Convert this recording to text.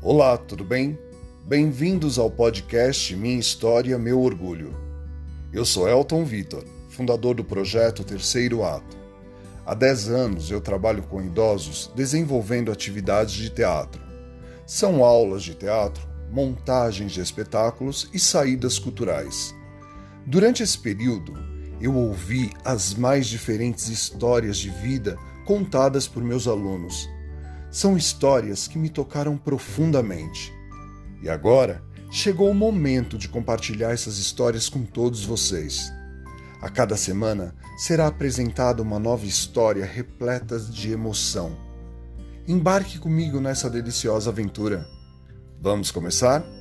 Olá, tudo bem? Bem-vindos ao podcast Minha História, Meu Orgulho. Eu sou Elton Vitor, fundador do projeto Terceiro Ato. Há 10 anos eu trabalho com idosos desenvolvendo atividades de teatro. São aulas de teatro, montagens de espetáculos e saídas culturais. Durante esse período, eu ouvi as mais diferentes histórias de vida contadas por meus alunos são histórias que me tocaram profundamente. E agora chegou o momento de compartilhar essas histórias com todos vocês. A cada semana será apresentada uma nova história repleta de emoção. Embarque comigo nessa deliciosa aventura. Vamos começar?